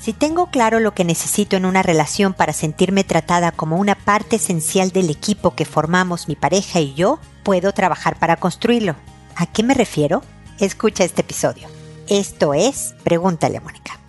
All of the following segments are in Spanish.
Si tengo claro lo que necesito en una relación para sentirme tratada como una parte esencial del equipo que formamos mi pareja y yo, puedo trabajar para construirlo. ¿A qué me refiero? Escucha este episodio. Esto es Pregúntale a Mónica.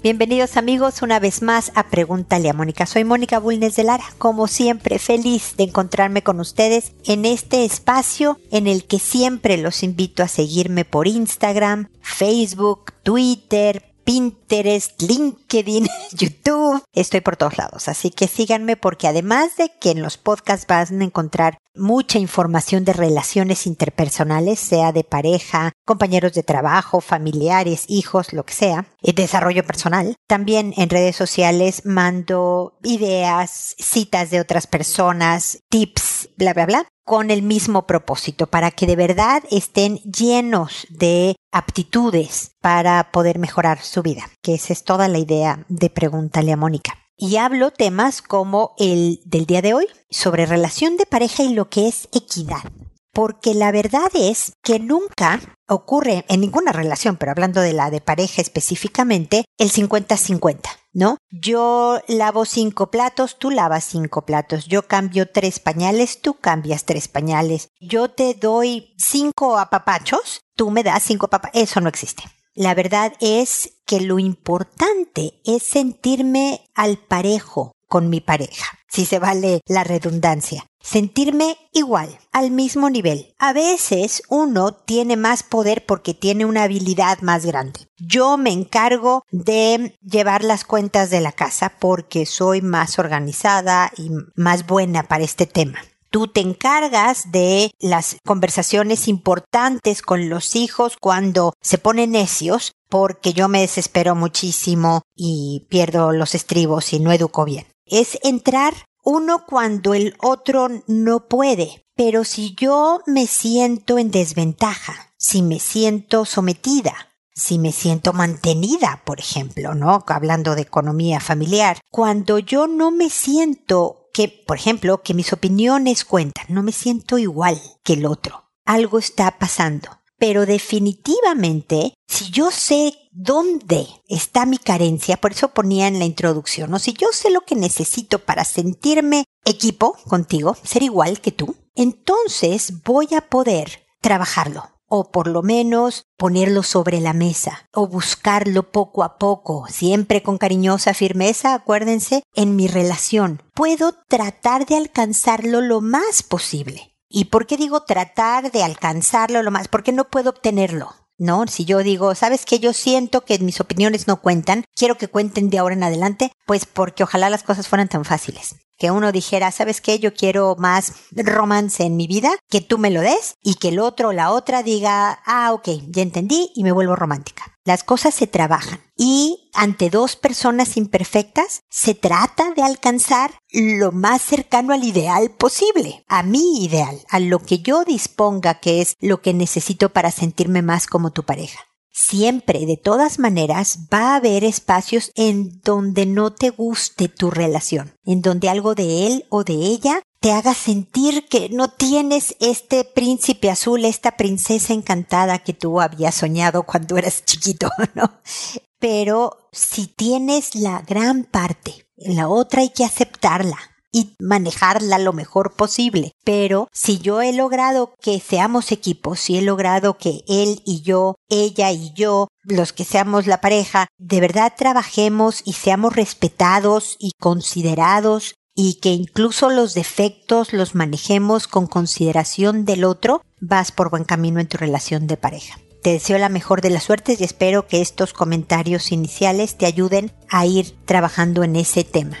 Bienvenidos amigos una vez más a Pregúntale a Mónica. Soy Mónica Bulnes de Lara, como siempre feliz de encontrarme con ustedes en este espacio en el que siempre los invito a seguirme por Instagram, Facebook, Twitter, Pinterest, LinkedIn, YouTube. Estoy por todos lados, así que síganme porque además de que en los podcasts van a encontrar mucha información de relaciones interpersonales, sea de pareja, compañeros de trabajo, familiares, hijos, lo que sea, desarrollo personal. También en redes sociales mando ideas, citas de otras personas, tips, bla, bla, bla con el mismo propósito, para que de verdad estén llenos de aptitudes para poder mejorar su vida, que esa es toda la idea de Pregúntale a Mónica. Y hablo temas como el del día de hoy, sobre relación de pareja y lo que es equidad porque la verdad es que nunca ocurre en ninguna relación, pero hablando de la de pareja específicamente, el 50-50, ¿no? Yo lavo cinco platos, tú lavas cinco platos, yo cambio tres pañales, tú cambias tres pañales, yo te doy cinco apapachos, tú me das cinco apapachos, eso no existe. La verdad es que lo importante es sentirme al parejo con mi pareja, si se vale la redundancia sentirme igual, al mismo nivel. A veces uno tiene más poder porque tiene una habilidad más grande. Yo me encargo de llevar las cuentas de la casa porque soy más organizada y más buena para este tema. Tú te encargas de las conversaciones importantes con los hijos cuando se ponen necios porque yo me desespero muchísimo y pierdo los estribos y no educo bien. Es entrar uno cuando el otro no puede. Pero si yo me siento en desventaja, si me siento sometida, si me siento mantenida, por ejemplo, ¿no? Hablando de economía familiar, cuando yo no me siento que, por ejemplo, que mis opiniones cuentan, no me siento igual que el otro. Algo está pasando. Pero definitivamente, si yo sé dónde está mi carencia, por eso ponía en la introducción, o si yo sé lo que necesito para sentirme equipo contigo, ser igual que tú, entonces voy a poder trabajarlo o por lo menos ponerlo sobre la mesa o buscarlo poco a poco, siempre con cariñosa firmeza, acuérdense, en mi relación. Puedo tratar de alcanzarlo lo más posible. ¿Y por qué digo tratar de alcanzarlo lo más? Porque no puedo obtenerlo. ¿No? Si yo digo, ¿sabes qué? Yo siento que mis opiniones no cuentan, quiero que cuenten de ahora en adelante, pues porque ojalá las cosas fueran tan fáciles que uno dijera, ¿sabes qué? Yo quiero más romance en mi vida, que tú me lo des y que el otro o la otra diga, ah, ok, ya entendí y me vuelvo romántica. Las cosas se trabajan y ante dos personas imperfectas se trata de alcanzar lo más cercano al ideal posible, a mi ideal, a lo que yo disponga que es lo que necesito para sentirme más como tu pareja. Siempre, de todas maneras, va a haber espacios en donde no te guste tu relación, en donde algo de él o de ella te haga sentir que no tienes este príncipe azul, esta princesa encantada que tú habías soñado cuando eras chiquito, ¿no? Pero si tienes la gran parte, la otra hay que aceptarla y manejarla lo mejor posible. Pero si yo he logrado que seamos equipos, si he logrado que él y yo, ella y yo, los que seamos la pareja, de verdad trabajemos y seamos respetados y considerados y que incluso los defectos los manejemos con consideración del otro, vas por buen camino en tu relación de pareja. Te deseo la mejor de las suertes y espero que estos comentarios iniciales te ayuden a ir trabajando en ese tema.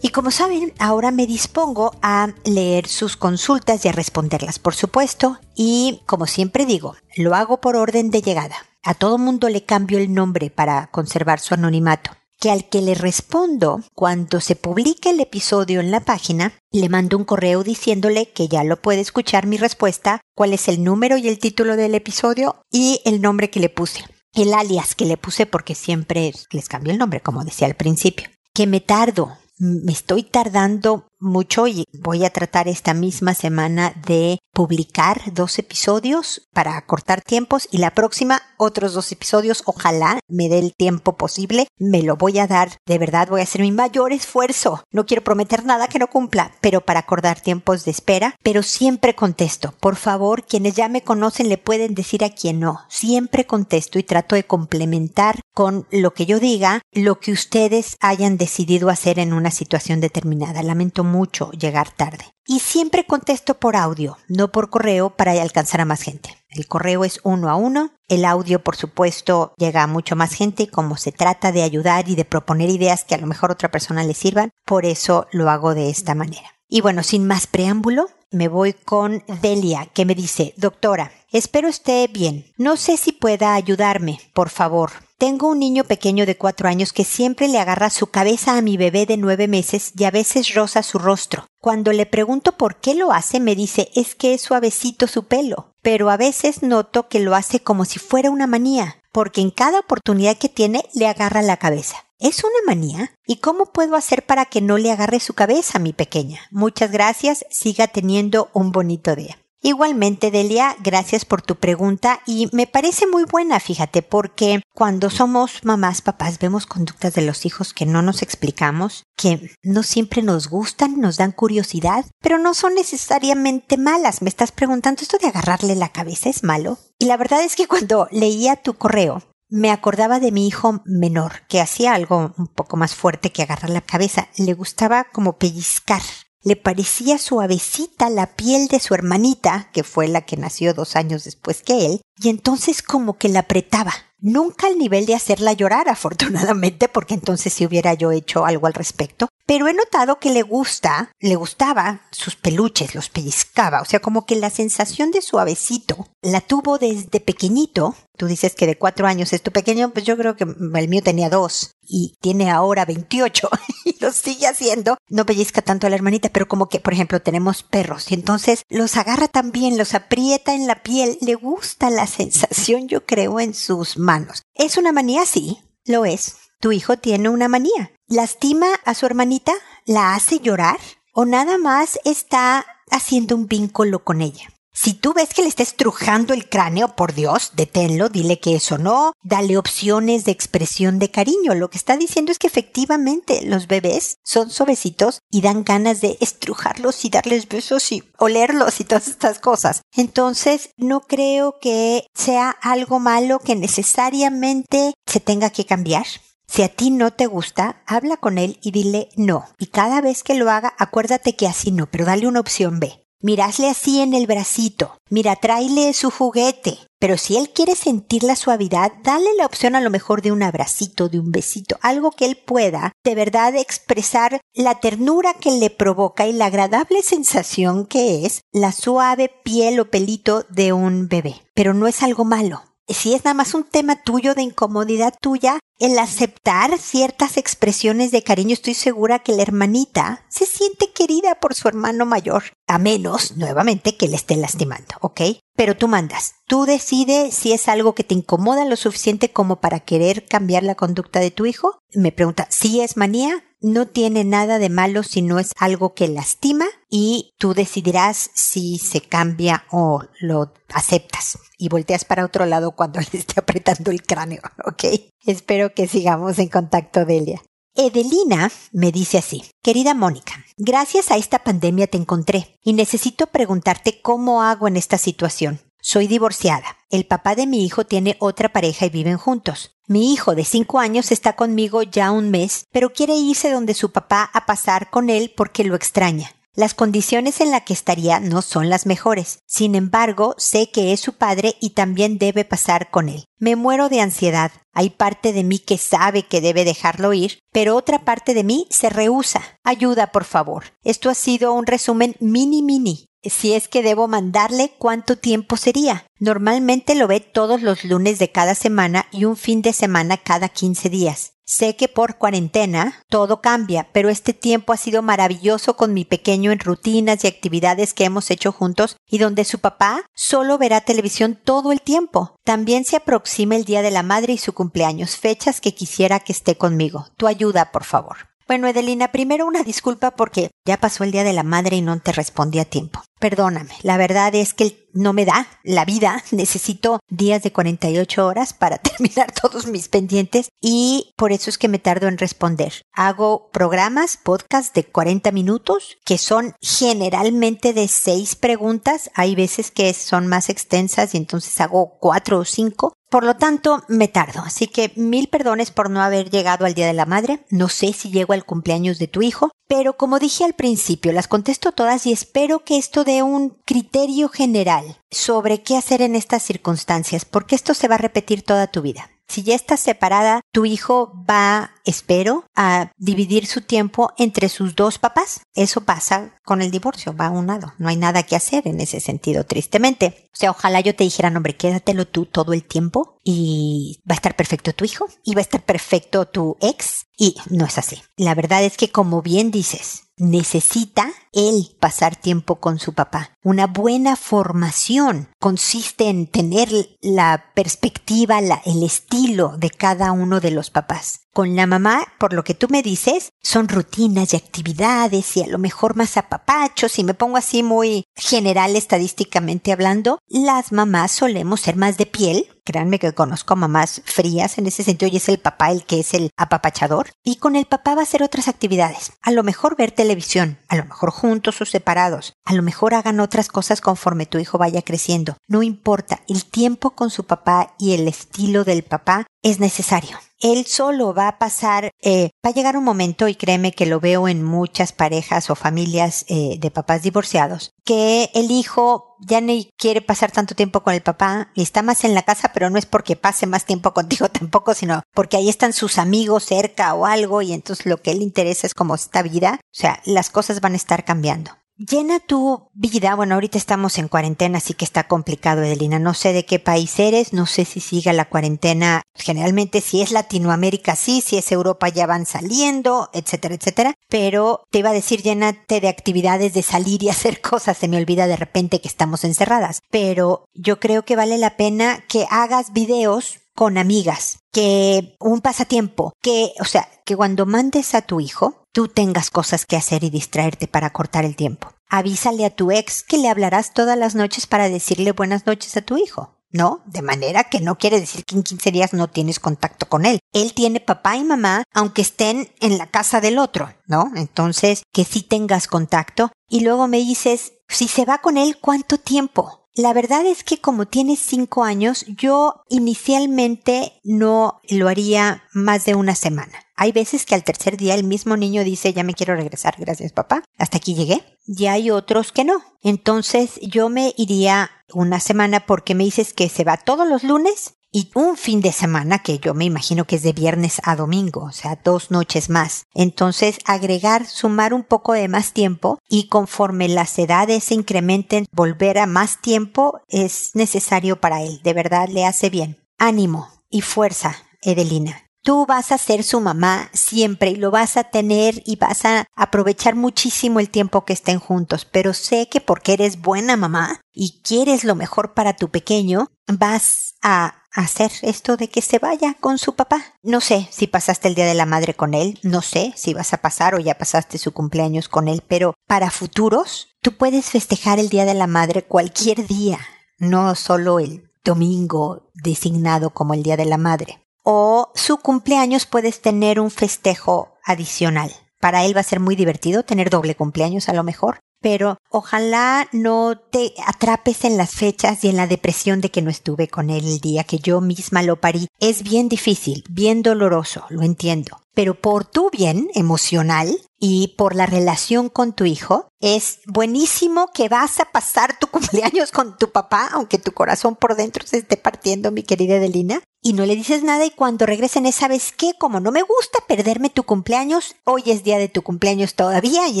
Y como saben, ahora me dispongo a leer sus consultas y a responderlas, por supuesto. Y como siempre digo, lo hago por orden de llegada. A todo mundo le cambio el nombre para conservar su anonimato. Que al que le respondo cuando se publique el episodio en la página, le mando un correo diciéndole que ya lo puede escuchar mi respuesta, cuál es el número y el título del episodio y el nombre que le puse. El alias que le puse porque siempre les cambio el nombre, como decía al principio. Que me tardo me estoy tardando mucho y voy a tratar esta misma semana de publicar dos episodios para cortar tiempos y la próxima otros dos episodios. Ojalá me dé el tiempo posible. Me lo voy a dar. De verdad voy a hacer mi mayor esfuerzo. No quiero prometer nada que no cumpla, pero para acordar tiempos de espera. Pero siempre contesto. Por favor, quienes ya me conocen le pueden decir a quien no. Siempre contesto y trato de complementar con lo que yo diga lo que ustedes hayan decidido hacer en una situación determinada. Lamento mucho llegar tarde. Y siempre contesto por audio, no por correo para alcanzar a más gente. El correo es uno a uno, el audio por supuesto llega a mucho más gente como se trata de ayudar y de proponer ideas que a lo mejor otra persona le sirvan, por eso lo hago de esta manera. Y bueno, sin más preámbulo, me voy con Delia, que me dice, doctora, espero esté bien. No sé si pueda ayudarme, por favor. Tengo un niño pequeño de cuatro años que siempre le agarra su cabeza a mi bebé de nueve meses y a veces roza su rostro. Cuando le pregunto por qué lo hace, me dice es que es suavecito su pelo. Pero a veces noto que lo hace como si fuera una manía, porque en cada oportunidad que tiene le agarra la cabeza. ¿Es una manía? ¿Y cómo puedo hacer para que no le agarre su cabeza, mi pequeña? Muchas gracias, siga teniendo un bonito día. Igualmente, Delia, gracias por tu pregunta y me parece muy buena, fíjate, porque cuando somos mamás, papás, vemos conductas de los hijos que no nos explicamos, que no siempre nos gustan, nos dan curiosidad, pero no son necesariamente malas. Me estás preguntando, ¿esto de agarrarle la cabeza es malo? Y la verdad es que cuando leía tu correo, me acordaba de mi hijo menor, que hacía algo un poco más fuerte que agarrar la cabeza. Le gustaba como pellizcar le parecía suavecita la piel de su hermanita, que fue la que nació dos años después que él, y entonces como que la apretaba. Nunca al nivel de hacerla llorar, afortunadamente, porque entonces si hubiera yo hecho algo al respecto. Pero he notado que le gusta, le gustaba sus peluches, los pellizcaba, o sea, como que la sensación de suavecito la tuvo desde pequeñito Tú dices que de cuatro años es tu pequeño, pues yo creo que el mío tenía dos y tiene ahora 28 y lo sigue haciendo. No pellizca tanto a la hermanita, pero como que, por ejemplo, tenemos perros y entonces los agarra también, los aprieta en la piel. Le gusta la sensación, yo creo, en sus manos. ¿Es una manía? Sí, lo es. Tu hijo tiene una manía. ¿Lastima a su hermanita? ¿La hace llorar? ¿O nada más está haciendo un vínculo con ella? Si tú ves que le está estrujando el cráneo, por Dios, deténlo, dile que eso no, dale opciones de expresión de cariño. Lo que está diciendo es que efectivamente los bebés son suavecitos y dan ganas de estrujarlos y darles besos y olerlos y todas estas cosas. Entonces, no creo que sea algo malo que necesariamente se tenga que cambiar. Si a ti no te gusta, habla con él y dile no. Y cada vez que lo haga, acuérdate que así no, pero dale una opción B. Mirasle así en el bracito. Mira, tráele su juguete. Pero si él quiere sentir la suavidad, dale la opción a lo mejor de un abracito, de un besito, algo que él pueda de verdad expresar la ternura que le provoca y la agradable sensación que es la suave piel o pelito de un bebé. Pero no es algo malo si es nada más un tema tuyo de incomodidad tuya, el aceptar ciertas expresiones de cariño, estoy segura que la hermanita se siente querida por su hermano mayor, a menos, nuevamente, que le esté lastimando, ¿ok? Pero tú mandas, tú decides si es algo que te incomoda lo suficiente como para querer cambiar la conducta de tu hijo. Me pregunta, si es manía, no tiene nada de malo si no es algo que lastima y tú decidirás si se cambia o lo aceptas y volteas para otro lado cuando le esté apretando el cráneo, ¿ok? Espero que sigamos en contacto, Delia. Edelina me dice así, querida Mónica, gracias a esta pandemia te encontré y necesito preguntarte cómo hago en esta situación. Soy divorciada. El papá de mi hijo tiene otra pareja y viven juntos. Mi hijo de cinco años está conmigo ya un mes, pero quiere irse donde su papá a pasar con él porque lo extraña. Las condiciones en las que estaría no son las mejores. Sin embargo, sé que es su padre y también debe pasar con él. Me muero de ansiedad. Hay parte de mí que sabe que debe dejarlo ir, pero otra parte de mí se rehúsa. Ayuda, por favor. Esto ha sido un resumen mini mini si es que debo mandarle cuánto tiempo sería. Normalmente lo ve todos los lunes de cada semana y un fin de semana cada 15 días. Sé que por cuarentena todo cambia, pero este tiempo ha sido maravilloso con mi pequeño en rutinas y actividades que hemos hecho juntos y donde su papá solo verá televisión todo el tiempo. También se aproxima el Día de la Madre y su cumpleaños, fechas que quisiera que esté conmigo. Tu ayuda, por favor. Bueno, Edelina, primero una disculpa porque ya pasó el Día de la Madre y no te respondí a tiempo. Perdóname, la verdad es que no me da la vida, necesito días de 48 horas para terminar todos mis pendientes y por eso es que me tardo en responder. Hago programas, podcasts de 40 minutos que son generalmente de 6 preguntas, hay veces que son más extensas y entonces hago 4 o 5 por lo tanto, me tardo, así que mil perdones por no haber llegado al Día de la Madre. No sé si llego al cumpleaños de tu hijo, pero como dije al principio, las contesto todas y espero que esto un criterio general sobre qué hacer en estas circunstancias, porque esto se va a repetir toda tu vida. Si ya estás separada, tu hijo va, espero, a dividir su tiempo entre sus dos papás. Eso pasa con el divorcio, va a un lado. No hay nada que hacer en ese sentido, tristemente. O sea, ojalá yo te dijera, hombre, quédatelo tú todo el tiempo y va a estar perfecto tu hijo y va a estar perfecto tu ex. Y no es así. La verdad es que, como bien dices, necesita él pasar tiempo con su papá. Una buena formación consiste en tener la perspectiva, el estilo de cada uno de los papás. Con la mamá, por lo que tú me dices, son rutinas y actividades y a lo mejor más apapachos y me pongo así muy general estadísticamente hablando, las mamás solemos ser más de piel. Créanme que conozco mamás frías en ese sentido y es el papá el que es el apapachador. Y con el papá va a ser otras actividades. A lo mejor ver televisión, a lo mejor juntos o separados. A lo mejor hagan otras cosas conforme tu hijo vaya creciendo. No importa, el tiempo con su papá y el estilo del papá es necesario. Él solo va a pasar, eh, va a llegar un momento, y créeme que lo veo en muchas parejas o familias eh, de papás divorciados, que el hijo ya no quiere pasar tanto tiempo con el papá y está más en la casa, pero no es porque pase más tiempo contigo tampoco, sino porque ahí están sus amigos cerca o algo y entonces lo que él interesa es como esta vida, o sea, las cosas van a estar cambiando. Llena tu vida, bueno, ahorita estamos en cuarentena, así que está complicado, Edelina. No sé de qué país eres, no sé si siga la cuarentena. Generalmente, si es Latinoamérica, sí, si es Europa, ya van saliendo, etcétera, etcétera. Pero te iba a decir, llénate de actividades de salir y hacer cosas. Se me olvida de repente que estamos encerradas. Pero yo creo que vale la pena que hagas videos con amigas, que un pasatiempo, que, o sea, que cuando mandes a tu hijo, tú tengas cosas que hacer y distraerte para cortar el tiempo. Avísale a tu ex que le hablarás todas las noches para decirle buenas noches a tu hijo. ¿no? De manera que no quiere decir que en 15 días no tienes contacto con él. Él tiene papá y mamá, aunque estén en la casa del otro, ¿no? Entonces, que sí tengas contacto. Y luego me dices, si se va con él, ¿cuánto tiempo? La verdad es que como tienes cinco años, yo inicialmente no lo haría más de una semana. Hay veces que al tercer día el mismo niño dice ya me quiero regresar, gracias papá, hasta aquí llegué. Y hay otros que no. Entonces yo me iría una semana porque me dices que se va todos los lunes y un fin de semana que yo me imagino que es de viernes a domingo, o sea, dos noches más. Entonces, agregar, sumar un poco de más tiempo y conforme las edades se incrementen, volver a más tiempo es necesario para él. De verdad le hace bien. Ánimo y fuerza, Edelina. Tú vas a ser su mamá siempre y lo vas a tener y vas a aprovechar muchísimo el tiempo que estén juntos, pero sé que porque eres buena mamá y quieres lo mejor para tu pequeño, vas a hacer esto de que se vaya con su papá. No sé si pasaste el Día de la Madre con él, no sé si vas a pasar o ya pasaste su cumpleaños con él, pero para futuros, tú puedes festejar el Día de la Madre cualquier día, no solo el domingo designado como el Día de la Madre o su cumpleaños puedes tener un festejo adicional. Para él va a ser muy divertido tener doble cumpleaños a lo mejor, pero ojalá no te atrapes en las fechas y en la depresión de que no estuve con él el día que yo misma lo parí. Es bien difícil, bien doloroso, lo entiendo. Pero por tu bien emocional y por la relación con tu hijo, es buenísimo que vas a pasar tu cumpleaños con tu papá, aunque tu corazón por dentro se esté partiendo, mi querida Adelina y no le dices nada y cuando regresen es, ¿sabes qué? Como no me gusta perderme tu cumpleaños, hoy es día de tu cumpleaños todavía y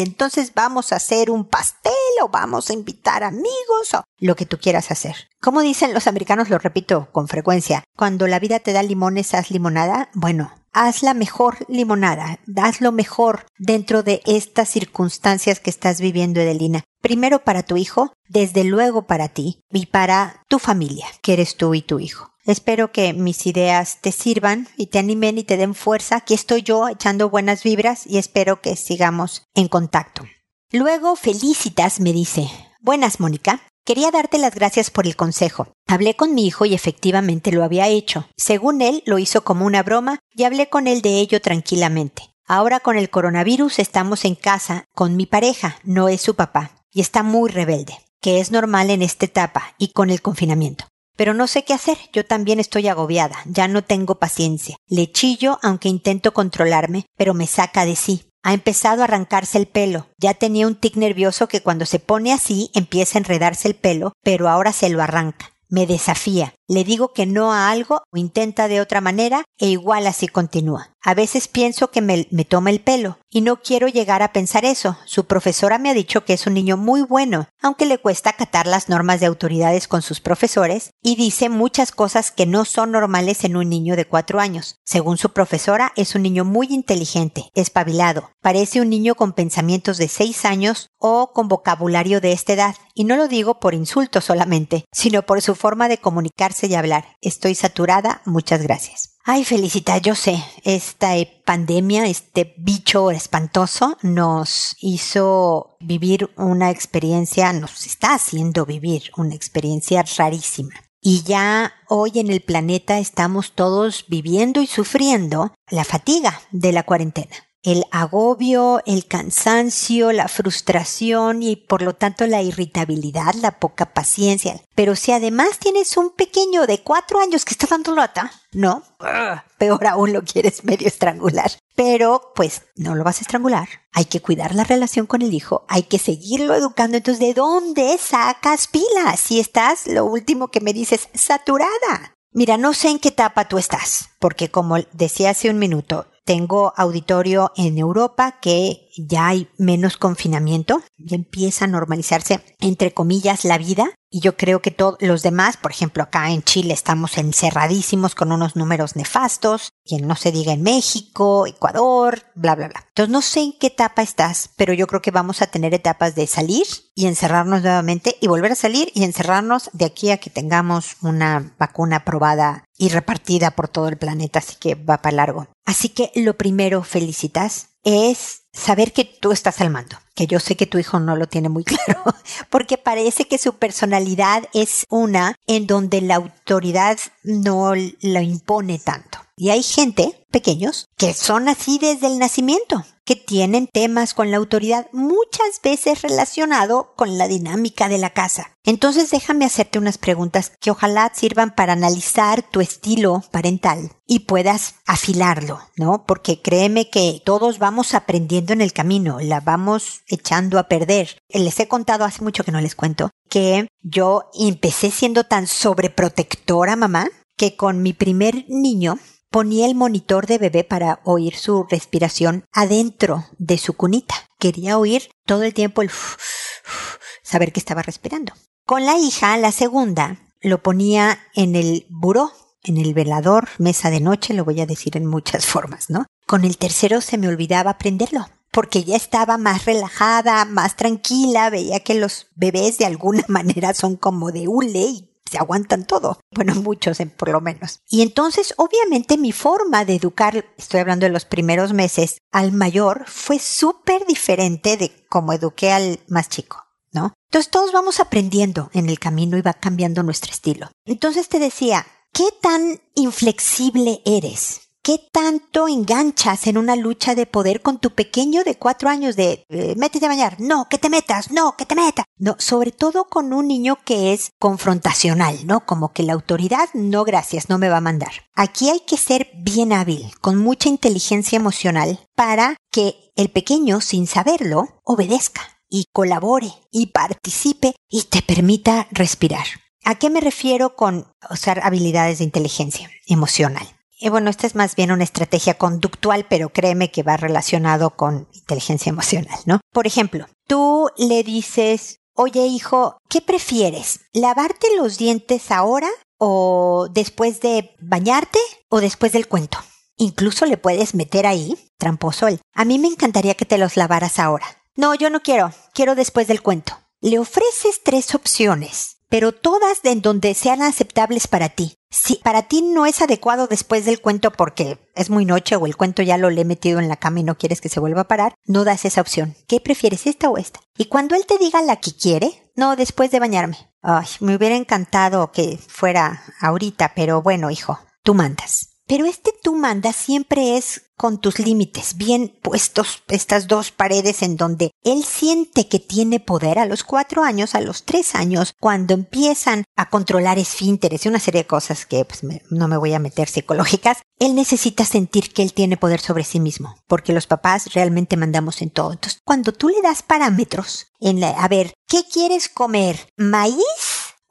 entonces vamos a hacer un pastel o vamos a invitar amigos o lo que tú quieras hacer. Como dicen los americanos, lo repito con frecuencia, cuando la vida te da limones, haz limonada. Bueno, haz la mejor limonada, haz lo mejor dentro de estas circunstancias que estás viviendo, Edelina primero para tu hijo, desde luego para ti y para tu familia, que eres tú y tu hijo. Espero que mis ideas te sirvan y te animen y te den fuerza. Aquí estoy yo echando buenas vibras y espero que sigamos en contacto. Luego Felicitas me dice, Buenas, Mónica. Quería darte las gracias por el consejo. Hablé con mi hijo y efectivamente lo había hecho. Según él, lo hizo como una broma y hablé con él de ello tranquilamente. Ahora con el coronavirus estamos en casa con mi pareja, no es su papá, y está muy rebelde, que es normal en esta etapa y con el confinamiento. Pero no sé qué hacer, yo también estoy agobiada, ya no tengo paciencia. Le chillo aunque intento controlarme, pero me saca de sí. Ha empezado a arrancarse el pelo. Ya tenía un tic nervioso que cuando se pone así empieza a enredarse el pelo, pero ahora se lo arranca. Me desafía. Le digo que no a algo o intenta de otra manera e igual así continúa. A veces pienso que me, toma el pelo y no quiero llegar a pensar eso. Su profesora me ha dicho que es un niño muy bueno, aunque le cuesta acatar las normas de autoridades con sus profesores y dice muchas cosas que no son normales en un niño de cuatro años. Según su profesora, es un niño muy inteligente, espabilado, parece un niño con pensamientos de seis años o con vocabulario de esta edad. Y no lo digo por insulto solamente, sino por su forma de comunicarse y hablar. Estoy saturada, muchas gracias. Ay, Felicita, yo sé, esta pandemia, este bicho espantoso nos hizo vivir una experiencia, nos está haciendo vivir una experiencia rarísima. Y ya hoy en el planeta estamos todos viviendo y sufriendo la fatiga de la cuarentena el agobio, el cansancio, la frustración y por lo tanto la irritabilidad, la poca paciencia. Pero si además tienes un pequeño de cuatro años que está dando lata, no, peor aún lo quieres medio estrangular. Pero pues no lo vas a estrangular. Hay que cuidar la relación con el hijo, hay que seguirlo educando. Entonces, ¿de dónde sacas pilas? Si estás, lo último que me dices, saturada. Mira, no sé en qué etapa tú estás, porque como decía hace un minuto, tengo auditorio en Europa que ya hay menos confinamiento, ya empieza a normalizarse, entre comillas, la vida. Y yo creo que todos los demás, por ejemplo, acá en Chile estamos encerradísimos con unos números nefastos, y no se diga en México, Ecuador, bla, bla, bla. Entonces no sé en qué etapa estás, pero yo creo que vamos a tener etapas de salir y encerrarnos nuevamente y volver a salir y encerrarnos de aquí a que tengamos una vacuna aprobada y repartida por todo el planeta, así que va para largo. Así que lo primero, felicitas, es saber que tú estás al mando, que yo sé que tu hijo no lo tiene muy claro, porque parece que su personalidad es una en donde la autoridad no lo impone tanto. Y hay gente, pequeños, que son así desde el nacimiento, que tienen temas con la autoridad muchas veces relacionado con la dinámica de la casa. Entonces déjame hacerte unas preguntas que ojalá sirvan para analizar tu estilo parental y puedas afilarlo, ¿no? Porque créeme que todos vamos aprendiendo en el camino, la vamos echando a perder. Les he contado hace mucho que no les cuento que yo empecé siendo tan sobreprotectora, mamá, que con mi primer niño ponía el monitor de bebé para oír su respiración adentro de su cunita. Quería oír todo el tiempo el saber que estaba respirando. Con la hija, la segunda, lo ponía en el buró, en el velador, mesa de noche, lo voy a decir en muchas formas, ¿no? Con el tercero se me olvidaba prenderlo, porque ya estaba más relajada, más tranquila, veía que los bebés de alguna manera son como de hule y aguantan todo. Bueno, muchos por lo menos. Y entonces, obviamente, mi forma de educar, estoy hablando de los primeros meses, al mayor fue súper diferente de cómo eduqué al más chico. ¿No? Entonces todos vamos aprendiendo en el camino y va cambiando nuestro estilo. Entonces te decía, ¿qué tan inflexible eres? ¿Qué tanto enganchas en una lucha de poder con tu pequeño de cuatro años de eh, métete a bañar? No, que te metas, no, que te metas. No, sobre todo con un niño que es confrontacional, ¿no? Como que la autoridad, no gracias, no me va a mandar. Aquí hay que ser bien hábil, con mucha inteligencia emocional, para que el pequeño, sin saberlo, obedezca y colabore y participe y te permita respirar. ¿A qué me refiero con usar habilidades de inteligencia emocional? Y bueno, esta es más bien una estrategia conductual, pero créeme que va relacionado con inteligencia emocional, ¿no? Por ejemplo, tú le dices, oye hijo, ¿qué prefieres? ¿Lavarte los dientes ahora o después de bañarte o después del cuento? Incluso le puedes meter ahí, tramposo él. A mí me encantaría que te los lavaras ahora. No, yo no quiero, quiero después del cuento. Le ofreces tres opciones, pero todas en donde sean aceptables para ti. Si para ti no es adecuado después del cuento porque es muy noche o el cuento ya lo le he metido en la cama y no quieres que se vuelva a parar, no das esa opción. ¿Qué prefieres, esta o esta? Y cuando él te diga la que quiere, no, después de bañarme. Ay, me hubiera encantado que fuera ahorita, pero bueno, hijo, tú mandas. Pero este tú mandas siempre es con tus límites, bien puestos estas dos paredes en donde él siente que tiene poder a los cuatro años, a los tres años, cuando empiezan a controlar esfínteres y una serie de cosas que pues, no me voy a meter psicológicas, él necesita sentir que él tiene poder sobre sí mismo, porque los papás realmente mandamos en todo. Entonces, cuando tú le das parámetros en la, a ver, ¿qué quieres comer? ¿Maíz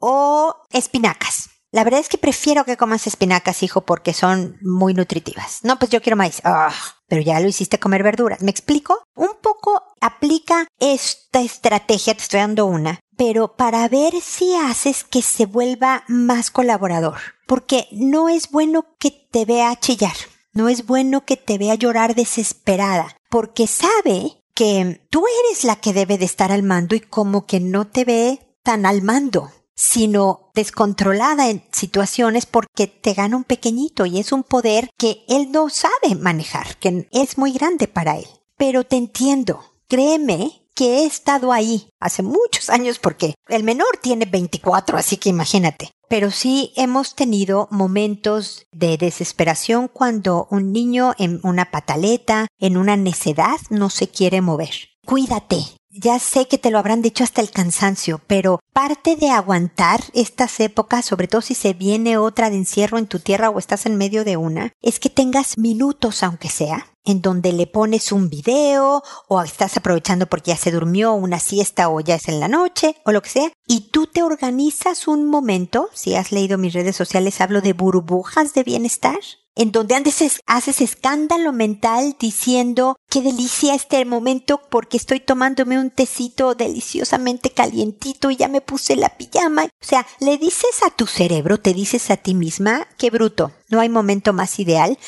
o espinacas? La verdad es que prefiero que comas espinacas, hijo, porque son muy nutritivas. No, pues yo quiero maíz. Ah, pero ya lo hiciste comer verduras. ¿Me explico? Un poco aplica esta estrategia, te estoy dando una, pero para ver si haces que se vuelva más colaborador. Porque no es bueno que te vea chillar. No es bueno que te vea llorar desesperada. Porque sabe que tú eres la que debe de estar al mando y como que no te ve tan al mando sino descontrolada en situaciones porque te gana un pequeñito y es un poder que él no sabe manejar, que es muy grande para él. Pero te entiendo, créeme que he estado ahí hace muchos años porque el menor tiene 24, así que imagínate. Pero sí hemos tenido momentos de desesperación cuando un niño en una pataleta, en una necedad, no se quiere mover. Cuídate, ya sé que te lo habrán dicho hasta el cansancio, pero parte de aguantar estas épocas, sobre todo si se viene otra de encierro en tu tierra o estás en medio de una, es que tengas minutos, aunque sea, en donde le pones un video o estás aprovechando porque ya se durmió una siesta o ya es en la noche o lo que sea, y tú te organizas un momento, si has leído mis redes sociales hablo de burbujas de bienestar, en donde antes haces escándalo mental diciendo qué delicia este momento porque estoy tomándome un tecito deliciosamente calientito y ya me puse la pijama. O sea, le dices a tu cerebro, te dices a ti misma, qué bruto, no hay momento más ideal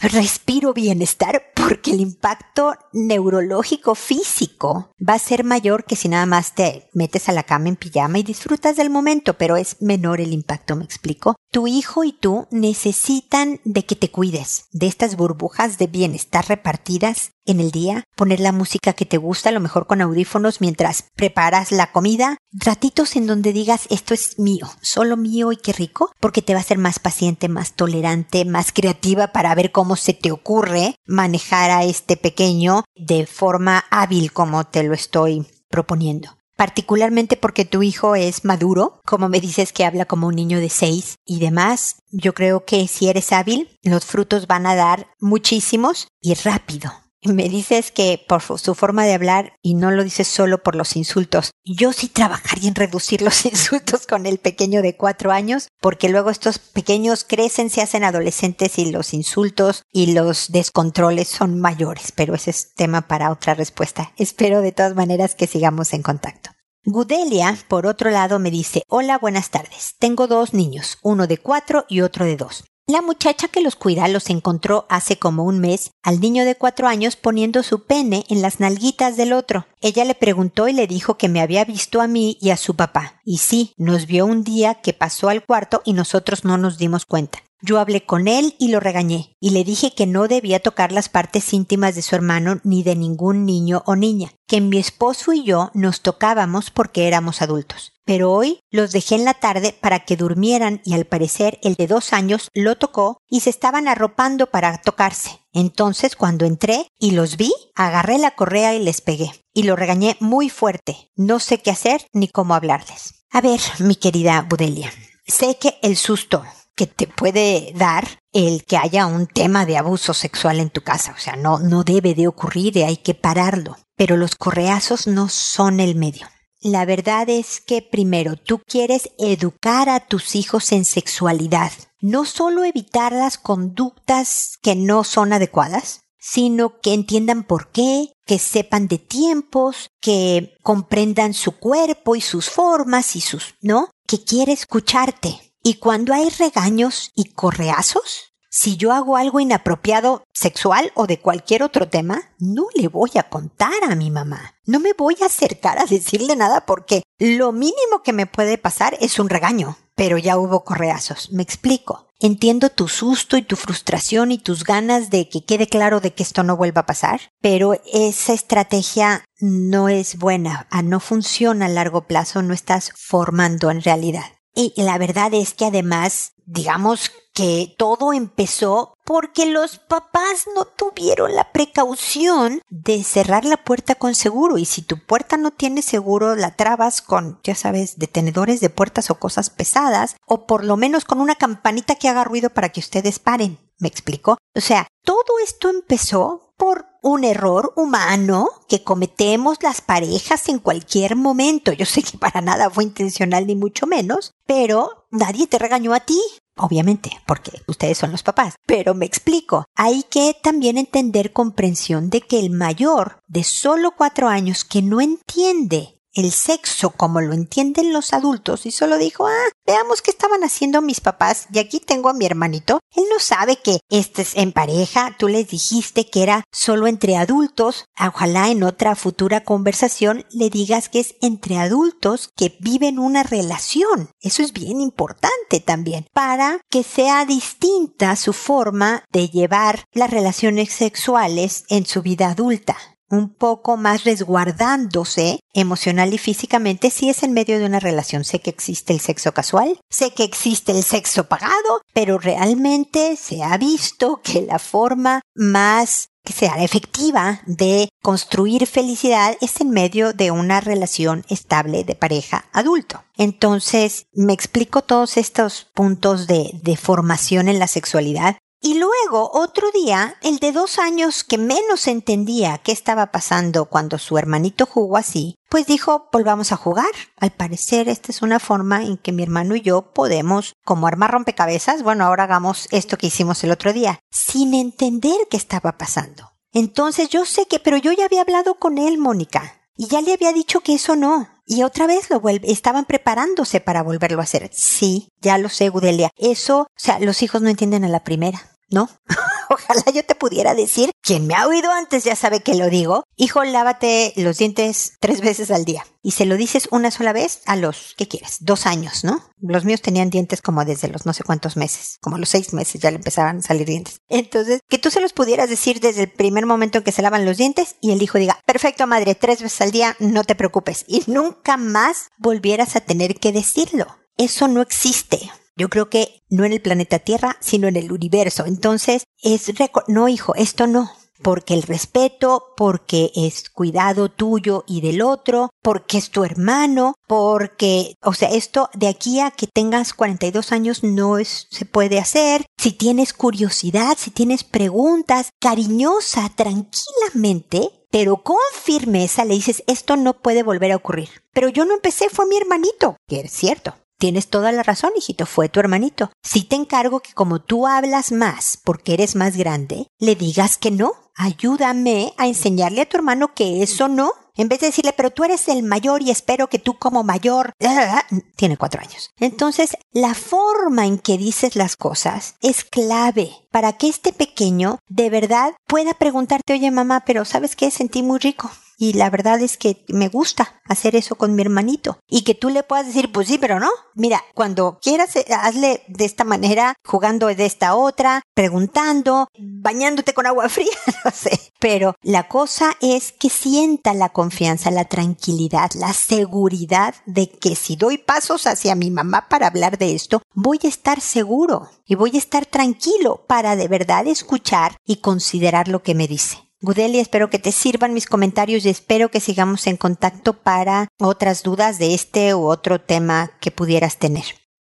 respiro bienestar porque el impacto neurológico físico va a ser mayor que si nada más te metes a la cama en pijama y disfrutas del momento, pero es menor el impacto, me explico. Tu hijo y tú necesitan de que te cuides, de estas burbujas de bienestar repartidas en el día, poner la música que te gusta, a lo mejor con audífonos mientras preparas la comida, ratitos en donde digas esto es mío, solo mío y qué rico, porque te va a ser más paciente, más tolerante, más creativa para ver cómo se te ocurre manejar a este pequeño de forma hábil como te lo estoy proponiendo particularmente porque tu hijo es maduro, como me dices que habla como un niño de seis y demás, yo creo que si eres hábil, los frutos van a dar muchísimos y rápido. Me dices que por su forma de hablar y no lo dices solo por los insultos. Yo sí trabajaría en reducir los insultos con el pequeño de cuatro años, porque luego estos pequeños crecen, se hacen adolescentes y los insultos y los descontroles son mayores, pero ese es tema para otra respuesta. Espero de todas maneras que sigamos en contacto. Gudelia, por otro lado, me dice, hola, buenas tardes. Tengo dos niños, uno de cuatro y otro de dos. La muchacha que los cuida los encontró hace como un mes al niño de cuatro años poniendo su pene en las nalguitas del otro. Ella le preguntó y le dijo que me había visto a mí y a su papá. Y sí, nos vio un día que pasó al cuarto y nosotros no nos dimos cuenta. Yo hablé con él y lo regañé, y le dije que no debía tocar las partes íntimas de su hermano ni de ningún niño o niña, que mi esposo y yo nos tocábamos porque éramos adultos. Pero hoy los dejé en la tarde para que durmieran y al parecer el de dos años lo tocó y se estaban arropando para tocarse. Entonces cuando entré y los vi, agarré la correa y les pegué. Y lo regañé muy fuerte. No sé qué hacer ni cómo hablarles. A ver, mi querida Budelia, sé que el susto que te puede dar el que haya un tema de abuso sexual en tu casa. O sea, no, no debe de ocurrir y hay que pararlo. Pero los correazos no son el medio. La verdad es que primero tú quieres educar a tus hijos en sexualidad. No solo evitar las conductas que no son adecuadas, sino que entiendan por qué, que sepan de tiempos, que comprendan su cuerpo y sus formas y sus, ¿no? Que quiere escucharte, y cuando hay regaños y correazos, Si yo hago algo inapropiado sexual o de cualquier otro tema, no le voy a contar a mi mamá. No me voy a acercar a decirle nada porque lo mínimo que me puede pasar es un regaño. Pero ya hubo correazos. Me explico. Entiendo tu susto y tu frustración y tus ganas de que quede claro de que esto no vuelva a pasar, pero esa estrategia no es buena, ah, no funciona a largo plazo, no estás formando en realidad. Y la verdad es que además, digamos que todo empezó porque los papás no tuvieron la precaución de cerrar la puerta con seguro y si tu puerta no tiene seguro la trabas con, ya sabes, detenedores de puertas o cosas pesadas o por lo menos con una campanita que haga ruido para que ustedes paren. ¿Me explico? O sea, todo esto empezó por un error humano que cometemos las parejas en cualquier momento. Yo sé que para nada fue intencional ni mucho menos, pero nadie te regañó a ti obviamente, porque ustedes son los papás. Pero me explico, hay que también entender comprensión de que el mayor de solo cuatro años que no entiende el sexo como lo entienden los adultos y solo dijo, ah, veamos qué estaban haciendo mis papás y aquí tengo a mi hermanito. Él no sabe que este es en pareja, tú les dijiste que era solo entre adultos, ojalá en otra futura conversación le digas que es entre adultos que viven una relación. Eso es bien importante también para que sea distinta su forma de llevar las relaciones sexuales en su vida adulta un poco más resguardándose emocional y físicamente si es en medio de una relación. Sé que existe el sexo casual, sé que existe el sexo pagado, pero realmente se ha visto que la forma más que sea efectiva de construir felicidad es en medio de una relación estable de pareja adulto. Entonces, me explico todos estos puntos de, de formación en la sexualidad y luego, otro día, el de dos años que menos entendía qué estaba pasando cuando su hermanito jugó así, pues dijo, volvamos a jugar. Al parecer, esta es una forma en que mi hermano y yo podemos, como armar rompecabezas, bueno, ahora hagamos esto que hicimos el otro día, sin entender qué estaba pasando. Entonces yo sé que, pero yo ya había hablado con él, Mónica, y ya le había dicho que eso no. Y otra vez lo vuelve, estaban preparándose para volverlo a hacer. Sí, ya lo sé, Gudelia. Eso, o sea, los hijos no entienden a la primera. ¿no? Ojalá yo te pudiera decir, quien me ha oído antes ya sabe que lo digo, hijo, lávate los dientes tres veces al día. Y se lo dices una sola vez a los, ¿qué quieres? Dos años, ¿no? Los míos tenían dientes como desde los no sé cuántos meses, como los seis meses ya le empezaban a salir dientes. Entonces, que tú se los pudieras decir desde el primer momento en que se lavan los dientes y el hijo diga, perfecto madre, tres veces al día, no te preocupes. Y nunca más volvieras a tener que decirlo. Eso no existe. Yo creo que no en el planeta Tierra, sino en el universo. Entonces, es, no hijo, esto no. Porque el respeto, porque es cuidado tuyo y del otro, porque es tu hermano, porque, o sea, esto de aquí a que tengas 42 años no es, se puede hacer. Si tienes curiosidad, si tienes preguntas, cariñosa, tranquilamente, pero con firmeza le dices, esto no puede volver a ocurrir. Pero yo no empecé, fue mi hermanito, que es cierto. Tienes toda la razón, hijito, fue tu hermanito. Si te encargo que como tú hablas más porque eres más grande, le digas que no. Ayúdame a enseñarle a tu hermano que eso no. En vez de decirle, pero tú eres el mayor y espero que tú como mayor... Tiene cuatro años. Entonces, la forma en que dices las cosas es clave para que este pequeño de verdad pueda preguntarte, oye mamá, pero ¿sabes qué? Sentí muy rico y la verdad es que me gusta hacer eso con mi hermanito. Y que tú le puedas decir, pues sí, pero no. Mira, cuando quieras, eh, hazle de esta manera, jugando de esta otra, preguntando, bañándote con agua fría, no sé. Pero la cosa es que sienta la confianza, la tranquilidad, la seguridad de que si doy pasos hacia mi mamá para hablar de esto, voy a estar seguro y voy a estar tranquilo para de verdad escuchar y considerar lo que me dice. Gudeli, espero que te sirvan mis comentarios y espero que sigamos en contacto para otras dudas de este u otro tema que pudieras tener.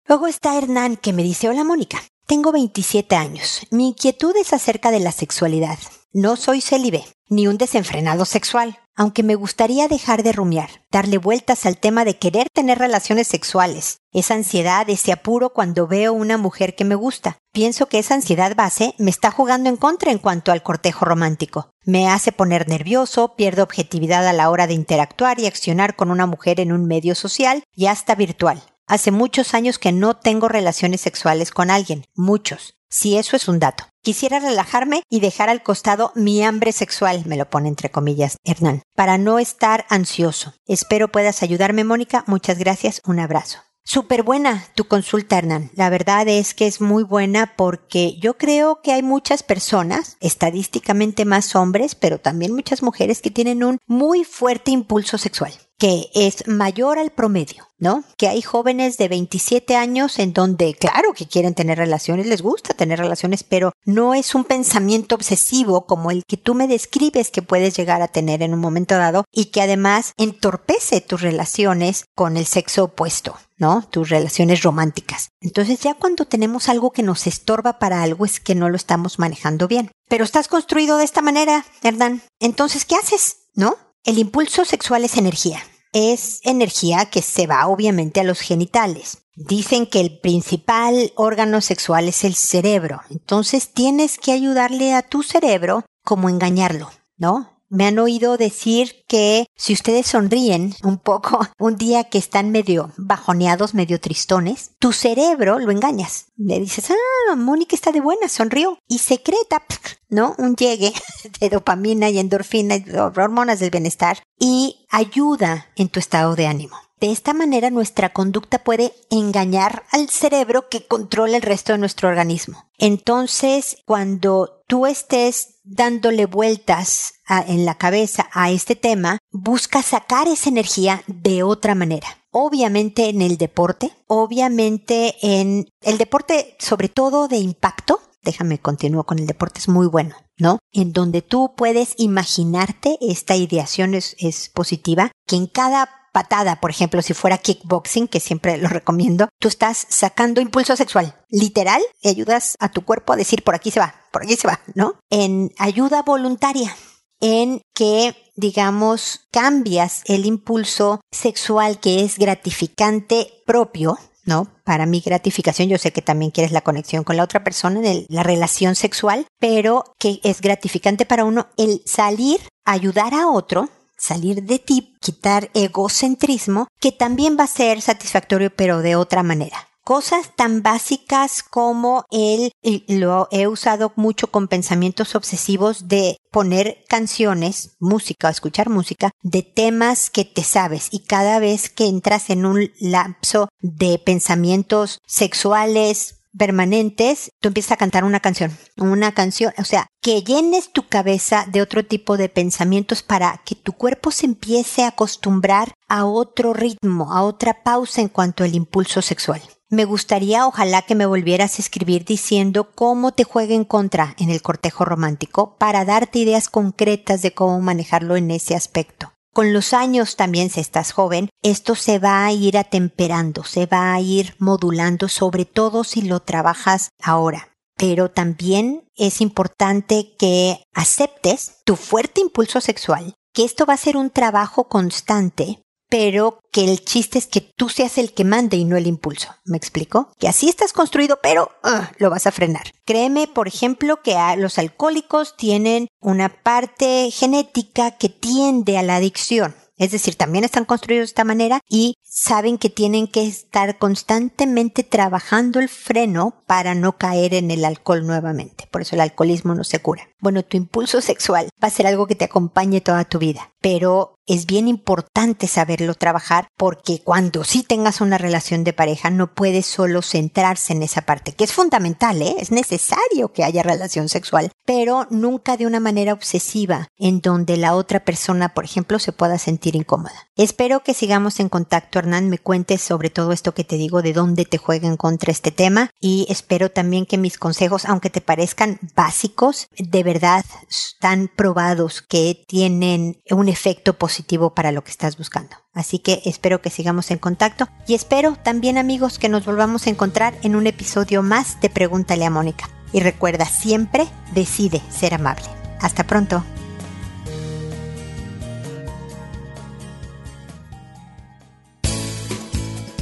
Luego está Hernán que me dice, hola Mónica, tengo 27 años. Mi inquietud es acerca de la sexualidad. No soy célibe, ni un desenfrenado sexual, aunque me gustaría dejar de rumiar, darle vueltas al tema de querer tener relaciones sexuales, esa ansiedad, ese apuro cuando veo una mujer que me gusta. Pienso que esa ansiedad base me está jugando en contra en cuanto al cortejo romántico. Me hace poner nervioso, pierdo objetividad a la hora de interactuar y accionar con una mujer en un medio social y hasta virtual. Hace muchos años que no tengo relaciones sexuales con alguien, muchos. Si eso es un dato. Quisiera relajarme y dejar al costado mi hambre sexual, me lo pone entre comillas Hernán, para no estar ansioso. Espero puedas ayudarme, Mónica. Muchas gracias. Un abrazo. Súper buena tu consulta, Hernán. La verdad es que es muy buena porque yo creo que hay muchas personas, estadísticamente más hombres, pero también muchas mujeres que tienen un muy fuerte impulso sexual que es mayor al promedio, ¿no? Que hay jóvenes de 27 años en donde, claro que quieren tener relaciones, les gusta tener relaciones, pero no es un pensamiento obsesivo como el que tú me describes que puedes llegar a tener en un momento dado y que además entorpece tus relaciones con el sexo opuesto. ¿No? Tus relaciones románticas. Entonces ya cuando tenemos algo que nos estorba para algo es que no lo estamos manejando bien. Pero estás construido de esta manera, Hernán. Entonces, ¿qué haces? ¿No? El impulso sexual es energía. Es energía que se va obviamente a los genitales. Dicen que el principal órgano sexual es el cerebro. Entonces tienes que ayudarle a tu cerebro como engañarlo, ¿no? Me han oído decir que si ustedes sonríen un poco un día que están medio bajoneados, medio tristones, tu cerebro lo engañas. Le dices, ah, Mónica está de buena, sonrió. Y secreta, ¿no? Un llegue de dopamina y endorfina y hormonas del bienestar y ayuda en tu estado de ánimo. De esta manera nuestra conducta puede engañar al cerebro que controla el resto de nuestro organismo. Entonces, cuando tú estés dándole vueltas en la cabeza a este tema, busca sacar esa energía de otra manera. Obviamente en el deporte, obviamente en el deporte sobre todo de impacto, déjame continuar con el deporte, es muy bueno, ¿no? En donde tú puedes imaginarte, esta ideación es, es positiva, que en cada patada, por ejemplo, si fuera kickboxing, que siempre lo recomiendo, tú estás sacando impulso sexual. Literal, y ayudas a tu cuerpo a decir por aquí se va, por aquí se va, ¿no? En ayuda voluntaria, en que, digamos, cambias el impulso sexual que es gratificante propio, ¿no? Para mi gratificación, yo sé que también quieres la conexión con la otra persona, la relación sexual, pero que es gratificante para uno el salir, ayudar a otro, salir de ti, quitar egocentrismo, que también va a ser satisfactorio pero de otra manera. Cosas tan básicas como el, lo he usado mucho con pensamientos obsesivos de poner canciones, música, escuchar música de temas que te sabes y cada vez que entras en un lapso de pensamientos sexuales, permanentes, tú empiezas a cantar una canción, una canción, o sea, que llenes tu cabeza de otro tipo de pensamientos para que tu cuerpo se empiece a acostumbrar a otro ritmo, a otra pausa en cuanto al impulso sexual. Me gustaría, ojalá que me volvieras a escribir diciendo cómo te juega en contra en el cortejo romántico para darte ideas concretas de cómo manejarlo en ese aspecto. Con los años también, si estás joven, esto se va a ir atemperando, se va a ir modulando, sobre todo si lo trabajas ahora. Pero también es importante que aceptes tu fuerte impulso sexual, que esto va a ser un trabajo constante pero que el chiste es que tú seas el que mande y no el impulso. ¿Me explico? Que así estás construido, pero ah, lo vas a frenar. Créeme, por ejemplo, que los alcohólicos tienen una parte genética que tiende a la adicción. Es decir, también están construidos de esta manera y saben que tienen que estar constantemente trabajando el freno para no caer en el alcohol nuevamente. Por eso el alcoholismo no se cura. Bueno, tu impulso sexual va a ser algo que te acompañe toda tu vida, pero es bien importante saberlo trabajar porque cuando sí tengas una relación de pareja no puedes solo centrarse en esa parte, que es fundamental, ¿eh? es necesario que haya relación sexual, pero nunca de una manera obsesiva en donde la otra persona, por ejemplo, se pueda sentir incómoda. Espero que sigamos en contacto, Hernán, me cuentes sobre todo esto que te digo, de dónde te jueguen contra este tema y espero también que mis consejos, aunque te parezcan básicos, de verdad están probados que tienen un efecto positivo para lo que estás buscando. Así que espero que sigamos en contacto y espero también amigos que nos volvamos a encontrar en un episodio más de Pregúntale a Mónica. Y recuerda siempre, decide ser amable. Hasta pronto.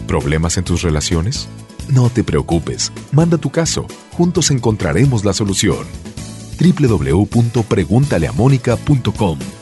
¿Problemas en tus relaciones? No te preocupes, manda tu caso, juntos encontraremos la solución. www.preguntaleamónica.com